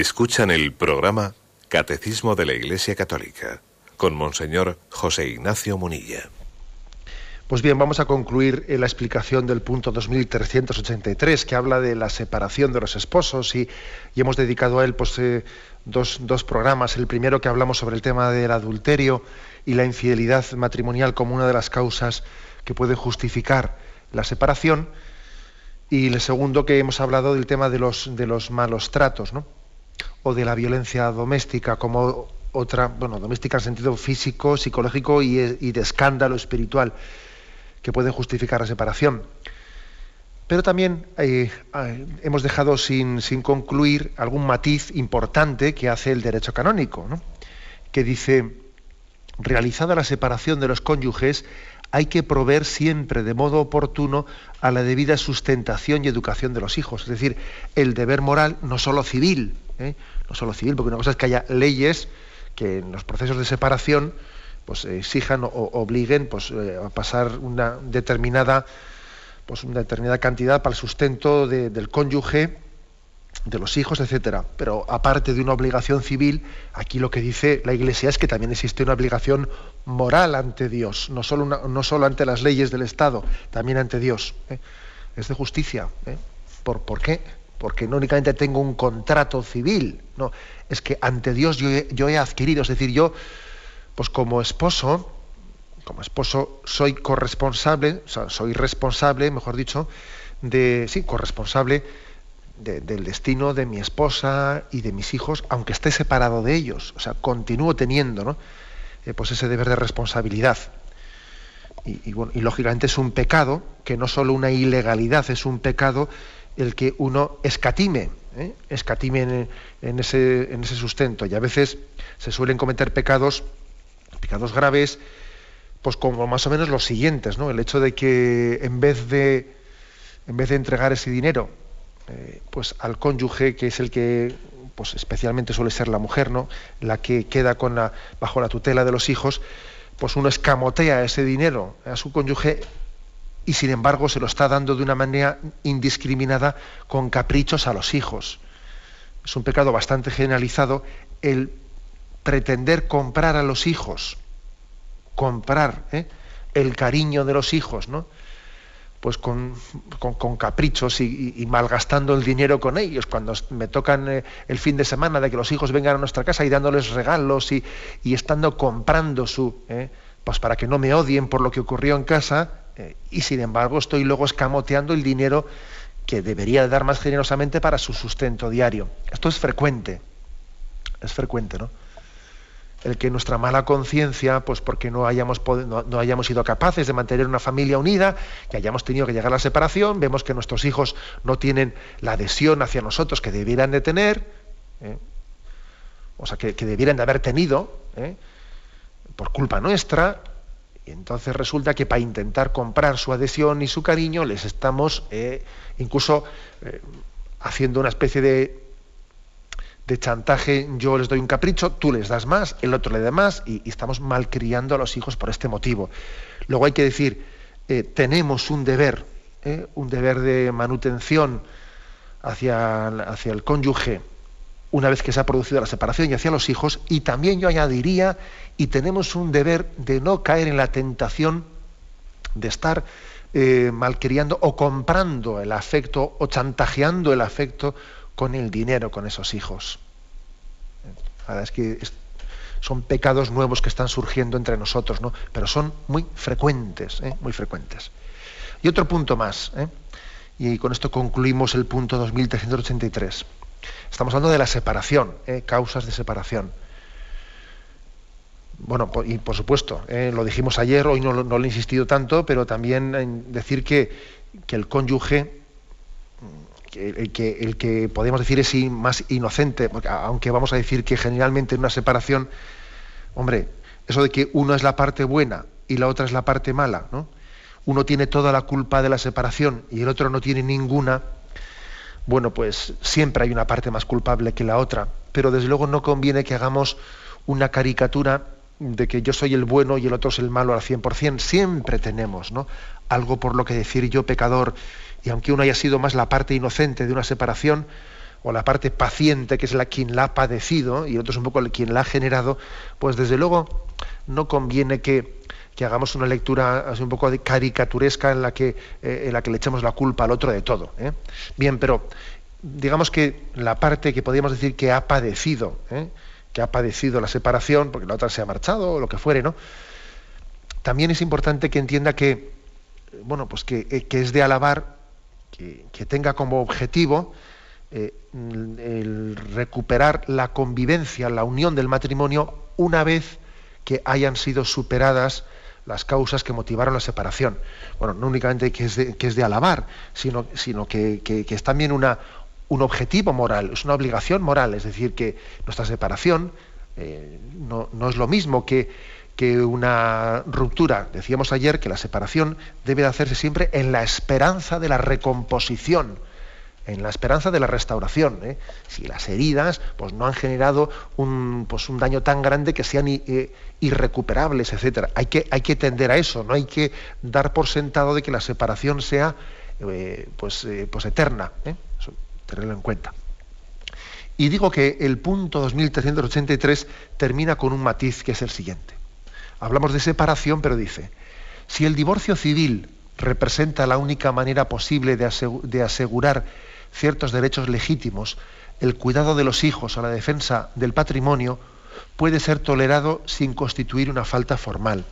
Escuchan el programa Catecismo de la Iglesia Católica con Monseñor José Ignacio Munilla. Pues bien, vamos a concluir la explicación del punto 2383, que habla de la separación de los esposos, y, hemos dedicado a él pues, eh, dos, programas. El primero que hablamos sobre el tema del adulterio y la infidelidad matrimonial como una de las causas que puede justificar la separación, y el segundo que hemos hablado del tema de los, de los malos tratos, ¿no? O de la violencia doméstica como otra, bueno, doméstica en sentido físico, psicológico y, y de escándalo espiritual que pueden justificar la separación. Pero también eh, eh, hemos dejado sin, concluir algún matiz importante que hace el derecho canónico, que dice, realizada la separación de los cónyuges, hay que proveer siempre de modo oportuno a la debida sustentación y educación de los hijos. Es decir, el deber moral no solo civil, ¿eh? no solo civil, porque una cosa es que haya leyes que en los procesos de separación pues exijan o obliguen pues, eh, a pasar una determinada, pues, una determinada cantidad para el sustento del cónyuge, de los hijos, etcétera. Pero aparte de una obligación civil, aquí lo que dice la Iglesia es que también existe una obligación moral ante Dios, no solo, no solo ante las leyes del Estado, también ante Dios. ¿eh? Es de justicia. ¿Por, ¿Por qué? Porque no únicamente tengo un contrato civil, no, es que ante Dios yo yo he adquirido, es decir, yo pues como esposo, como esposo soy corresponsable, o sea, soy responsable, mejor dicho, de, sí, corresponsable del destino de mi esposa y de mis hijos, aunque esté separado de ellos. O sea, continúo teniendo ¿no? Eh, pues ese deber de responsabilidad. Y, bueno, y, lógicamente es un pecado, que no solo una ilegalidad, es un pecado el que uno escatime, ¿eh? escatime en, ese, en ese sustento. Y a veces se suelen cometer pecados pecados graves, pues como más o menos los siguientes, ¿no? El hecho de que en vez de, en vez de entregar ese dinero, eh, pues al cónyuge, que es el que, pues especialmente suele ser la mujer, ¿no? La que queda con la, bajo la tutela de los hijos, pues uno escamotea ese dinero a su cónyuge y sin embargo se lo está dando de una manera indiscriminada con caprichos a los hijos. Es un pecado bastante generalizado el pretender comprar a los hijos, comprar ¿eh? el cariño de los hijos, ¿no? Pues con, caprichos y, malgastando el dinero con ellos. Cuando me tocan eh, el fin de semana de que los hijos vengan a nuestra casa y dándoles regalos y, estando comprando su, ¿eh? pues para que no me odien por lo que ocurrió en casa, y sin embargo estoy luego escamoteando el dinero que debería dar más generosamente para su sustento diario. Esto es frecuente, es frecuente, ¿no? el que nuestra mala conciencia, pues porque no hayamos, no, hayamos sido capaces de mantener una familia unida, que hayamos tenido que llegar a la separación, vemos que nuestros hijos no tienen la adhesión hacia nosotros que debieran de tener, ¿eh? o sea, que, debieran de haber tenido, ¿eh? por culpa nuestra, y entonces resulta que para intentar comprar su adhesión y su cariño les estamos eh, incluso haciendo una especie de de chantaje, yo les doy un capricho, tú les das más, el otro le da más, y, estamos malcriando a los hijos por este motivo. Luego hay que decir, eh, tenemos un deber, eh, un deber de manutención hacia, hacia el cónyuge una vez que se ha producido la separación y hacia los hijos, y también yo añadiría, y tenemos un deber de no caer en la tentación de estar eh, malcriando o comprando el afecto o chantajeando el afecto con el dinero con esos hijos. Es que son pecados nuevos que están surgiendo entre nosotros, ¿no? Pero son muy frecuentes, ¿eh? muy frecuentes. Y otro punto más, ¿eh? y con esto concluimos el punto 2383. Estamos hablando de la separación, ¿eh? causas de separación. Bueno, y por supuesto, lo dijimos ayer, hoy no, lo he insistido tanto, pero también en decir que, que el cónyuge el que, el que podemos decir es más inocente, porque aunque vamos a decir que generalmente en una separación, hombre, eso de que uno es la parte buena y la otra es la parte mala, ¿no? Uno tiene toda la culpa de la separación y el otro no tiene ninguna, bueno, pues siempre hay una parte más culpable que la otra, pero desde luego no conviene que hagamos una caricatura de que yo soy el bueno y el otro es el malo al 100%. Siempre tenemos ¿no? algo por lo que decir yo, pecador, y aunque uno haya sido más la parte inocente de una separación, o la parte paciente, que es la quien la ha padecido, y el otro es un poco el quien la ha generado, pues desde luego no conviene que, que hagamos una lectura así un poco caricaturesca en la que, eh, en la que le echemos la culpa al otro de todo. ¿eh? Bien, pero digamos que la parte que podríamos decir que ha padecido, ¿eh? que ha padecido la separación, porque la otra se ha marchado o lo que fuere, ¿no? También es importante que entienda que, bueno, pues que, es de alabar, que, tenga como objetivo el recuperar la convivencia, la unión del matrimonio una vez que hayan sido superadas las causas que motivaron la separación. Bueno, no únicamente que es de, que es de alabar, sino, sino que, es también una, un objetivo moral, es una obligación moral, es decir, que nuestra separación eh, no, no, es lo mismo que, que una ruptura. Decíamos ayer que la separación debe de hacerse siempre en la esperanza de la recomposición en la esperanza de la restauración. ¿eh? Si las heridas pues, no han generado un, pues, un daño tan grande que sean eh, irrecuperables, etc. Hay que, hay que tender a eso, no hay que dar por sentado de que la separación sea eh, pues, pues eterna. Eso, tenerlo en cuenta. Y digo que el punto 2383 termina con un matiz que es el siguiente. Hablamos de separación, pero dice, si el divorcio civil representa la única manera posible de asegurar ciertos derechos legítimos, el cuidado de los hijos o la defensa del patrimonio puede ser tolerado sin constituir una falta formal.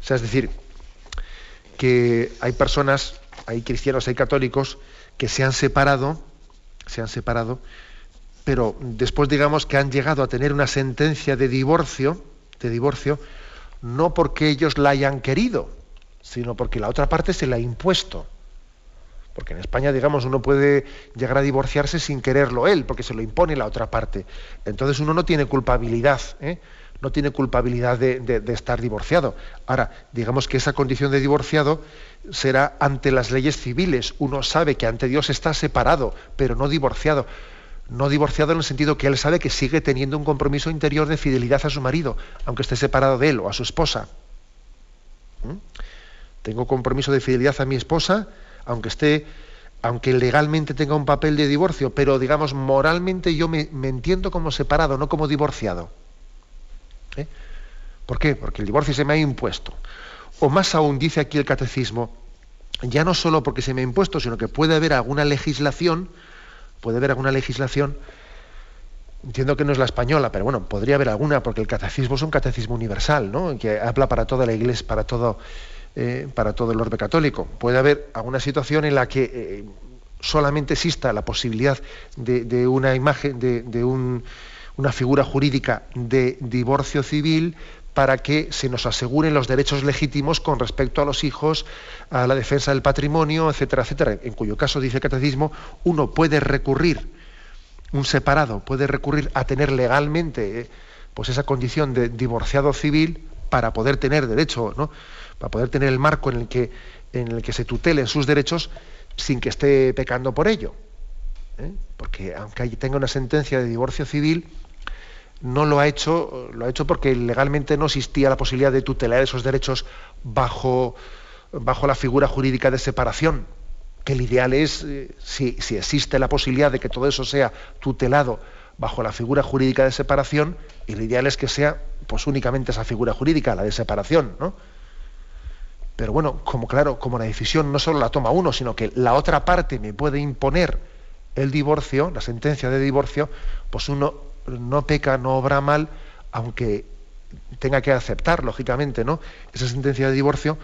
O sea, es decir, que hay personas, hay cristianos, hay católicos que se han separado, se han separado, pero después digamos que han llegado a tener una sentencia de divorcio, de divorcio, no porque ellos la hayan querido, sino porque la otra parte se la ha impuesto. Porque en España, digamos, uno puede llegar a divorciarse sin quererlo él, porque se lo impone la otra parte. Entonces uno no tiene culpabilidad, ¿eh? no tiene culpabilidad de, estar divorciado. Ahora, digamos que esa condición de divorciado será ante las leyes civiles. Uno sabe que ante Dios está separado, pero no divorciado. No divorciado en el sentido que él sabe que sigue teniendo un compromiso interior de fidelidad a su marido, aunque esté separado de él o a su esposa. ¿Mm? Tengo compromiso de fidelidad a mi esposa, aunque esté, aunque legalmente tenga un papel de divorcio, pero digamos moralmente yo me, entiendo como separado, no como divorciado. ¿Eh? ¿Por qué? Porque el divorcio se me ha impuesto. O más aún, dice aquí el catecismo, ya no solo porque se me ha impuesto, sino que puede haber alguna legislación, puede haber alguna legislación, entiendo que no es la española, pero bueno, podría haber alguna, porque el catecismo es un catecismo universal, ¿no? que habla para toda la iglesia, para todo eh, para todo el orbe católico. Puede haber alguna situación en la que eh, solamente exista la posibilidad de, una imagen, de, una figura jurídica de divorcio civil para que se nos aseguren los derechos legítimos con respecto a los hijos, a la defensa del patrimonio, etcétera, etcétera. En cuyo caso, dice catecismo, uno puede recurrir, un separado puede recurrir a tener legalmente eh, pues esa condición de divorciado civil para poder tener derecho, ¿no? Para poder tener el marco en el que, en el que se tutelen sus derechos sin que esté pecando por ello. ¿eh? Porque aunque tenga una sentencia de divorcio civil, no lo ha hecho, lo ha hecho porque legalmente no existía la posibilidad de tutelar esos derechos bajo, bajo la figura jurídica de separación. Que el ideal es, eh, si, si existe la posibilidad de que todo eso sea tutelado bajo la figura jurídica de separación, el ideal es que sea pues únicamente esa figura jurídica, la de separación, ¿no? Pero bueno, como claro, como la decisión no solo la toma uno, sino que la otra parte me puede imponer el divorcio, la sentencia de divorcio, pues uno no peca, no obra mal, aunque tenga que aceptar, lógicamente, ¿no? Esa sentencia de divorcio,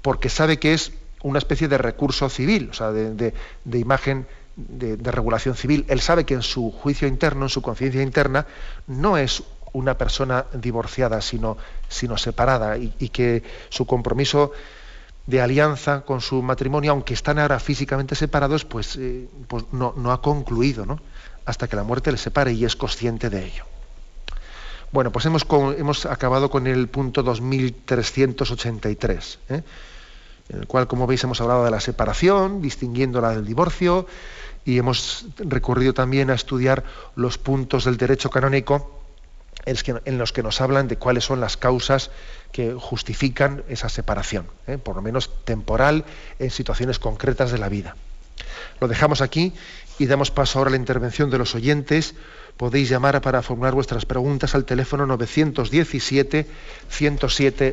porque sabe que es una especie de recurso civil, o sea, de, imagen de, regulación civil. Él sabe que en su juicio interno, en su conciencia interna, no es una persona divorciada, sino, sino separada, y, que su compromiso de alianza con su matrimonio, aunque están ahora físicamente separados, pues, eh, pues no, ha concluido, ¿no? hasta que la muerte le separe y es consciente de ello. Bueno, pues hemos, hemos acabado con el punto 2383, ¿eh? en el cual, como veis, hemos hablado de la separación, distinguiéndola del divorcio, y hemos recurrido también a estudiar los puntos del derecho canónico en los que nos hablan de cuáles son las causas que justifican esa separación, ¿eh? por lo menos temporal, en situaciones concretas de la vida. Lo dejamos aquí y damos paso ahora a la intervención de los oyentes podéis llamar para formular vuestras preguntas al teléfono 917 107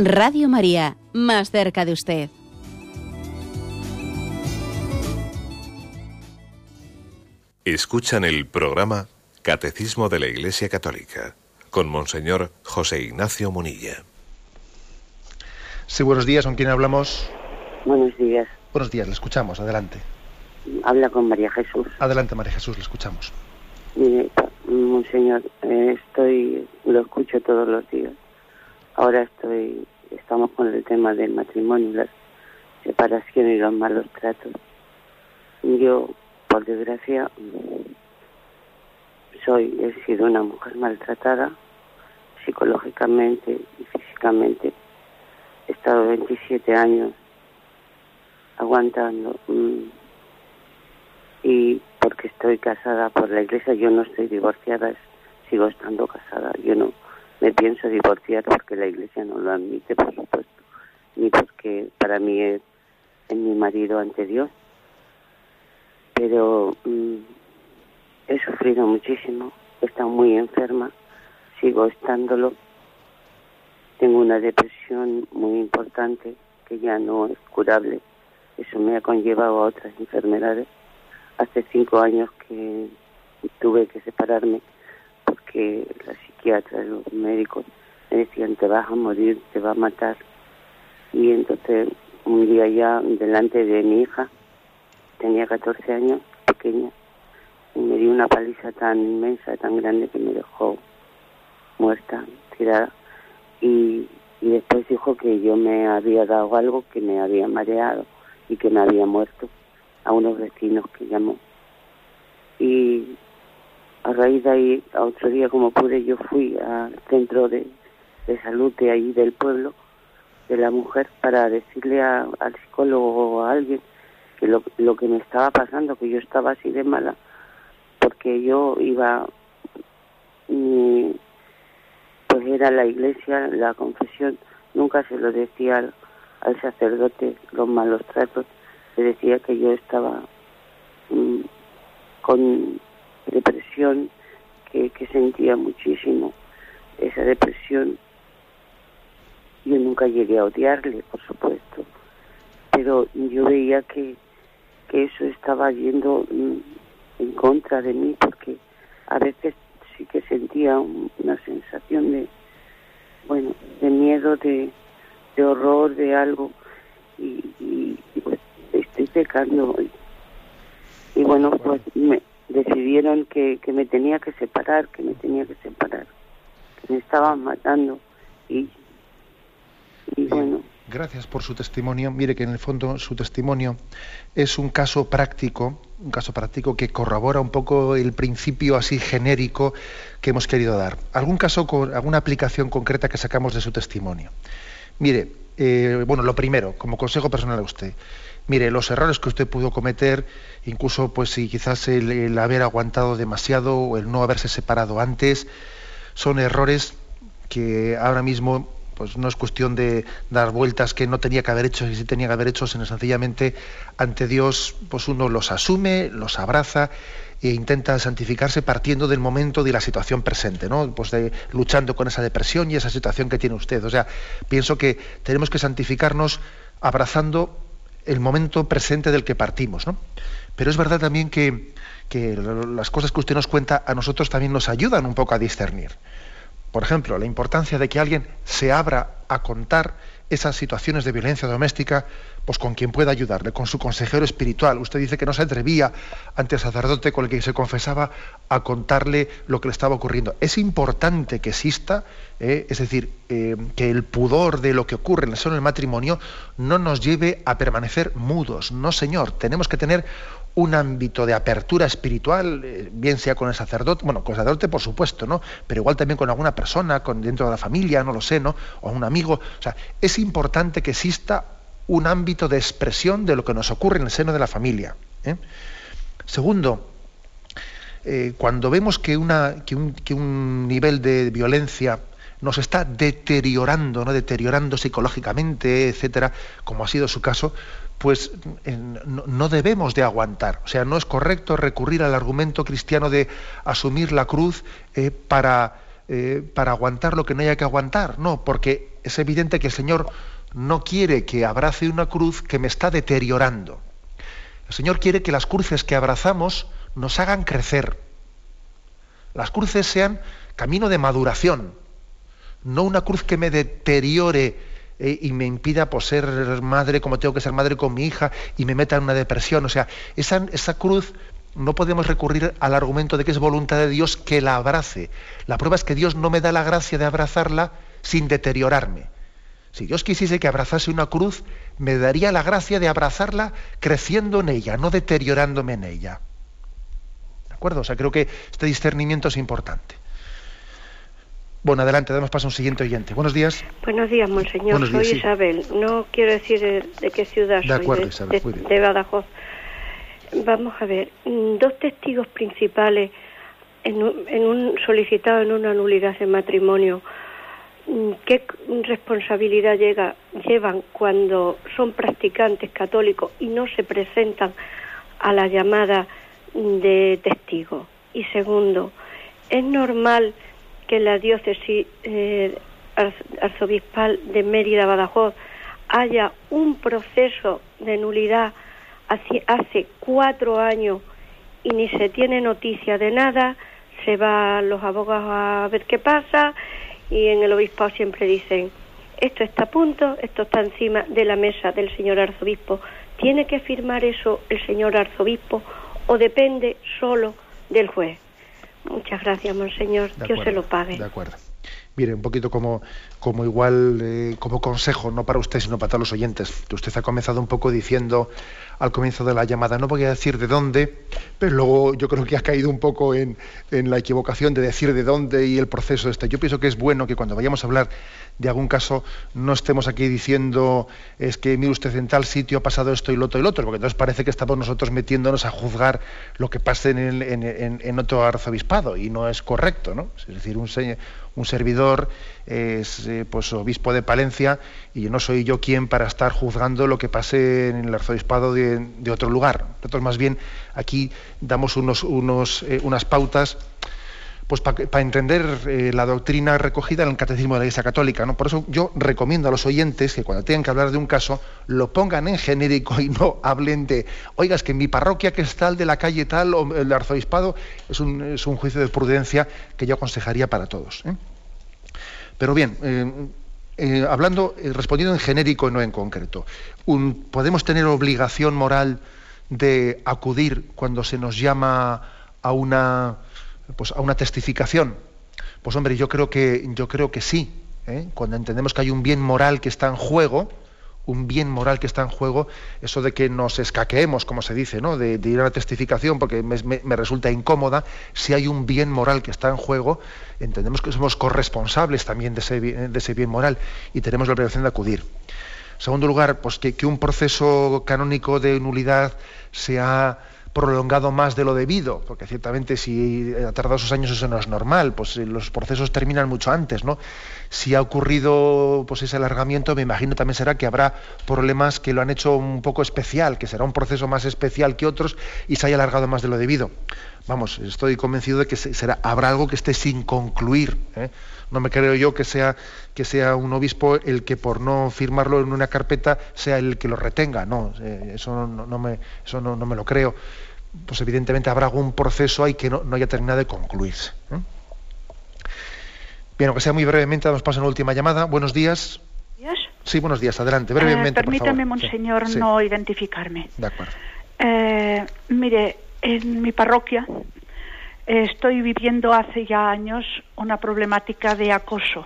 Radio María, más cerca de usted. Escuchan el programa Catecismo de la Iglesia Católica con Monseñor José Ignacio Munilla. Sí, buenos días, ¿con quién hablamos? Buenos días. Buenos días, le escuchamos, adelante. Habla con María Jesús. Adelante, María Jesús, le escuchamos. Mire, Monseñor, eh, estoy, lo escucho todos los días. Ahora estoy, estamos con el tema del matrimonio, la separación y los malos tratos. Yo, por desgracia, soy, he sido una mujer maltratada psicológicamente y físicamente. He estado 27 años aguantando. Mm, y porque estoy casada por la iglesia, yo no estoy divorciada, sigo estando casada. Yo no me pienso divorciar porque la iglesia no lo admite, por supuesto, ni porque para mí es, mi marido ante Dios. Pero mm, he sufrido muchísimo, he estado muy enferma, sigo estándolo. Tengo una depresión muy importante que ya no es curable. Eso me ha conllevado a otras enfermedades. Hace cinco años que tuve que separarme porque la psiquiatra y los médicos me decían te vas a morir, te va a matar. Y entonces un día ya delante de mi hija, tenía 14 años, pequeña, y me dio una paliza tan inmensa, tan grande que me dejó muerta, tirada. Y, y después dijo que yo me había dado algo que me había mareado y que me había muerto a unos vecinos que llamó. Y a raíz de ahí, a otro día como pude, yo fui al centro de, de salud de ahí del pueblo, de la mujer, para decirle al psicólogo o a alguien que lo, lo que me estaba pasando, que yo estaba así de mala, porque yo iba, pues era la iglesia, la confesión, nunca se lo decía al, al sacerdote los malos tratos, se decía que yo estaba mm, con depresión, que, que sentía muchísimo esa depresión. Yo nunca llegué a odiarle, por supuesto, pero yo veía que, que eso estaba yendo mm, en contra de mí porque a veces sí que sentía una sensación de, bueno, de miedo, de, de horror, de algo y, y, pues estoy pecando. Y, bueno, pues me decidieron que, que me tenía que separar, que me tenía que separar, que me estaban matando y, y bueno. Gracias por su testimonio. Mire que en el fondo su testimonio es un caso práctico, un caso práctico que corrobora un poco el principio así genérico que hemos querido dar. Algún caso con alguna aplicación concreta que sacamos de su testimonio. Mire, eh, bueno, lo primero, como consejo personal a usted, mire, los errores que usted pudo cometer, incluso pues si quizás el, haber aguantado demasiado o el no haberse separado antes, son errores que ahora mismo pues no es cuestión de dar vueltas que no tenía que haber hecho y sí tenía que haber hecho, sino sencillamente ante Dios, pues uno los asume, los abraza e intenta santificarse partiendo del momento de la situación presente, ¿no? Pues de, luchando con esa depresión y esa situación que tiene usted. O sea, pienso que tenemos que santificarnos abrazando el momento presente del que partimos. ¿no? Pero es verdad también que, que las cosas que usted nos cuenta a nosotros también nos ayudan un poco a discernir. Por ejemplo, la importancia de que alguien se abra a contar esas situaciones de violencia doméstica, pues con quien pueda ayudarle, con su consejero espiritual. Usted dice que no se atrevía ante el sacerdote con el que se confesaba a contarle lo que le estaba ocurriendo. Es importante que exista, eh, es decir, eh, que el pudor de lo que ocurre en el seno del matrimonio no nos lleve a permanecer mudos. No, señor, tenemos que tener un ámbito de apertura espiritual, eh, bien sea con el sacerdote, bueno, con el sacerdote por supuesto, ¿no? Pero igual también con alguna persona, con dentro de la familia, no lo sé, ¿no? O un amigo. O sea, es importante que exista un ámbito de expresión de lo que nos ocurre en el seno de la familia. ¿eh? Segundo, eh, cuando vemos que, que, un, que un nivel de violencia nos está deteriorando, ¿no? deteriorando psicológicamente, etcétera, como ha sido su caso, pues no, debemos de aguantar. O sea, no es correcto recurrir al argumento cristiano de asumir la cruz eh, para, eh, para aguantar lo que no haya que aguantar. No, porque es evidente que el Señor no quiere que abrace una cruz que me está deteriorando. El Señor quiere que las cruces que abrazamos nos hagan crecer. Las cruces sean camino de maduración, no una cruz que me deteriore eh, y me impida pues, ser madre como tengo que ser madre con mi hija y me meta en una depresión. O sea, esa, esa cruz no podemos recurrir al argumento de que es voluntad de Dios que la abrace. La prueba es que Dios no me da la gracia de abrazarla sin deteriorarme. Si Dios quisiese que abrazase una cruz, me daría la gracia de abrazarla creciendo en ella, no deteriorándome en ella. ¿De acuerdo? O sea, creo que este discernimiento es importante. Bueno, adelante, damos paso a un siguiente oyente. Buenos días. Buenos días, monseñor. soy Isabel. No quiero decir de, qué ciudad de soy, Isabel, de, Badajoz. Vamos a ver, mm, dos testigos principales en un, en un solicitado en una nulidad de matrimonio. Mm, ¿Qué responsabilidad llega, llevan cuando son practicantes católicos y no se presentan a la llamada de testigo? Y segundo, ¿es normal que la diócesis eh, arzobispal de Mérida Badajoz haya un proceso de nulidad hace, hace cuatro años y ni se tiene noticia de nada, se van los abogados a ver qué pasa y en el obispado siempre dicen esto está a punto, esto está encima de la mesa del señor arzobispo. ¿Tiene que firmar eso el señor arzobispo o depende solo del juez? Muchas gracias, monseñor. Dios se lo pague. De acuerdo. Mire, un poquito como, como igual, eh, como consejo, no para usted, sino para todos los oyentes. Usted ha comenzado un poco diciendo al comienzo de la llamada, no voy a decir de dónde, pero luego yo creo que ha caído un poco en, en la equivocación de decir de dónde y el proceso este. Yo pienso que es bueno que cuando vayamos a hablar de algún caso no estemos aquí diciendo es que mire usted en tal sitio ha pasado esto y lo otro y lo otro, porque entonces parece que estamos nosotros metiéndonos a juzgar lo que pase en, otro arzobispado y no es correcto, ¿no? Es decir, un, servidor es eh, pues obispo de Palencia y no soy yo quien para estar juzgando lo que pase en el arzobispado de, otro lugar. Nosotros más bien aquí damos unos, eh, unas pautas pues para entender eh, la doctrina recogida en el catecismo de la Iglesia Católica. ¿no? Por eso yo recomiendo a los oyentes que cuando tengan que hablar de un caso, lo pongan en genérico y no hablen de, oigas, que en mi parroquia que es tal, de la calle tal, o el arzobispado, es un, es un juicio de prudencia que yo aconsejaría para todos. ¿eh? Pero bien, eh, hablando, respondiendo en genérico y no en concreto, ¿podemos tener obligación moral de acudir cuando se nos llama a una pues, a una testificación? Pues hombre, yo creo que, yo creo que sí. ¿eh? Cuando entendemos que hay un bien moral que está en juego, un bien moral que está en juego, eso de que nos escaqueemos, como se dice, ¿no? de, ir a la testificación porque me, resulta incómoda, si hay un bien moral que está en juego, entendemos que somos corresponsables también de ese, de ese bien moral y tenemos la obligación de acudir. En segundo lugar, pues que un proceso canónico de nulidad sea prolongado más de lo debido, porque ciertamente si ha tardado esos años eso no es normal, pues eh, los procesos terminan mucho antes, ¿no? Si ha ocurrido pues ese alargamiento, me imagino también será que habrá problemas que lo han hecho un poco especial, que será un proceso más especial que otros y se haya alargado más de lo debido. Vamos, estoy convencido de que habrá algo que esté sin concluir. ¿eh? No me creo yo que sea, que sea un obispo el que por no firmarlo en una carpeta sea el que lo retenga. No, eh, eso no, me, eso no, me lo creo. Pues evidentemente habrá algún proceso ahí que no, haya terminado de concluirse. ¿eh? Bien, aunque sea muy brevemente, damos paso a una última llamada. Buenos días. ¿Días? Sí, buenos días. Adelante, brevemente. permítame, monseñor, no identificarme. De acuerdo. mire, en mi parroquia estoy viviendo hace ya años una problemática de acoso.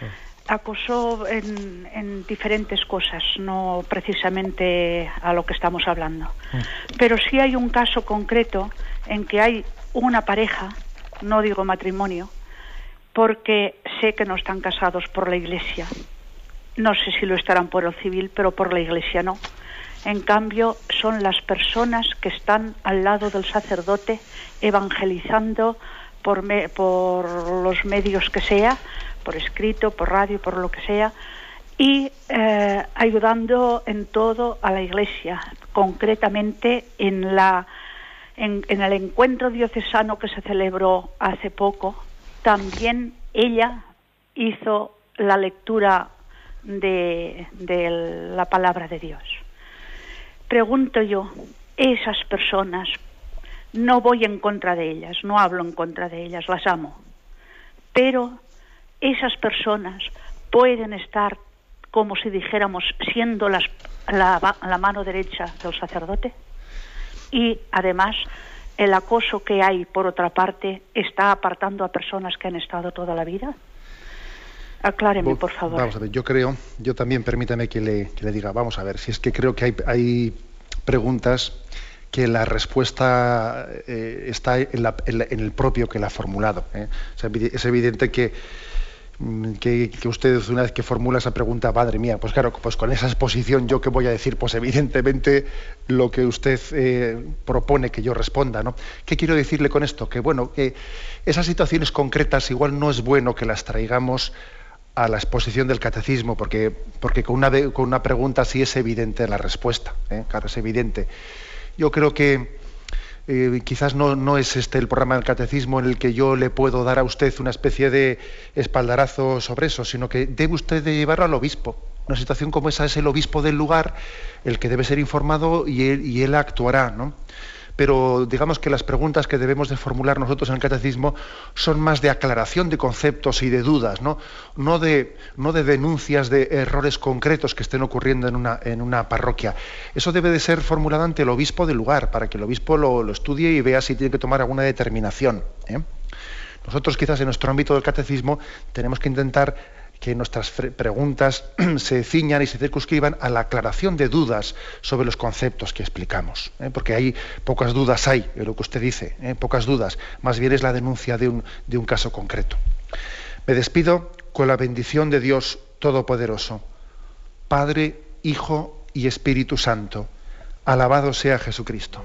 Ah. Acoso en, diferentes cosas, no precisamente a lo que estamos hablando. Ah. Pero sí hay un caso concreto en que hay una pareja, no digo matrimonio, porque sé que no están casados por la iglesia. No sé si lo estarán por el civil, pero por la iglesia no en cambio, son las personas que están al lado del sacerdote evangelizando por, los medios que sea, por escrito, por radio, por lo que sea, y eh, ayudando en todo a la Iglesia, concretamente en, la, en, el encuentro diocesano que se celebró hace poco, también ella hizo la lectura de la palabra de Dios pregunto yo, esas personas, no voy en contra de ellas, no hablo en contra de ellas, las amo, pero esas personas pueden estar, como si dijéramos, siendo las, la, la mano derecha del sacerdote y además el acoso que hay, por otra parte, está apartando a personas que han estado toda la vida. Acláreme, por favor. Vamos a ver, yo creo, yo también permítame que le, que le diga, vamos a ver, si es que creo que hay, hay preguntas que la respuesta eh, está en, el propio que la ha formulado. ¿eh? es evidente mm, que, que, usted una vez que formula esa pregunta, madre mía, pues claro, pues con esa exposición yo qué voy a decir, pues evidentemente lo que usted eh, propone que yo responda, ¿no? ¿Qué quiero decirle con esto? Que bueno, que esas situaciones concretas igual no es bueno que las traigamos a la exposición del catecismo, porque, porque con, una, con una pregunta sí es evidente la respuesta, ¿eh? claro, es evidente. Yo creo que eh, quizás no, no, es este el programa del catecismo en el que yo le puedo dar a usted una especie de espaldarazo sobre eso, sino que debe usted llevarlo al obispo. Una situación como esa es el obispo del lugar el que debe ser informado y él, y él actuará, ¿no? Pero digamos que las preguntas que debemos de formular nosotros en el catecismo son más de aclaración de conceptos y de dudas, no, no, de, no de denuncias de errores concretos que estén ocurriendo en una, en una parroquia. Eso debe de ser formulado ante el obispo del lugar, para que el obispo lo, estudie y vea si tiene que tomar alguna determinación. ¿eh? Nosotros quizás en nuestro ámbito del catecismo tenemos que intentar que nuestras preguntas se ciñan y se circunscriban a la aclaración de dudas sobre los conceptos que explicamos, ¿eh? porque hay pocas dudas hay en lo que usted dice, ¿eh? pocas dudas, más bien es la denuncia de un, de un caso concreto. Me despido con la bendición de Dios Todopoderoso, Padre, Hijo y Espíritu Santo. Alabado sea Jesucristo.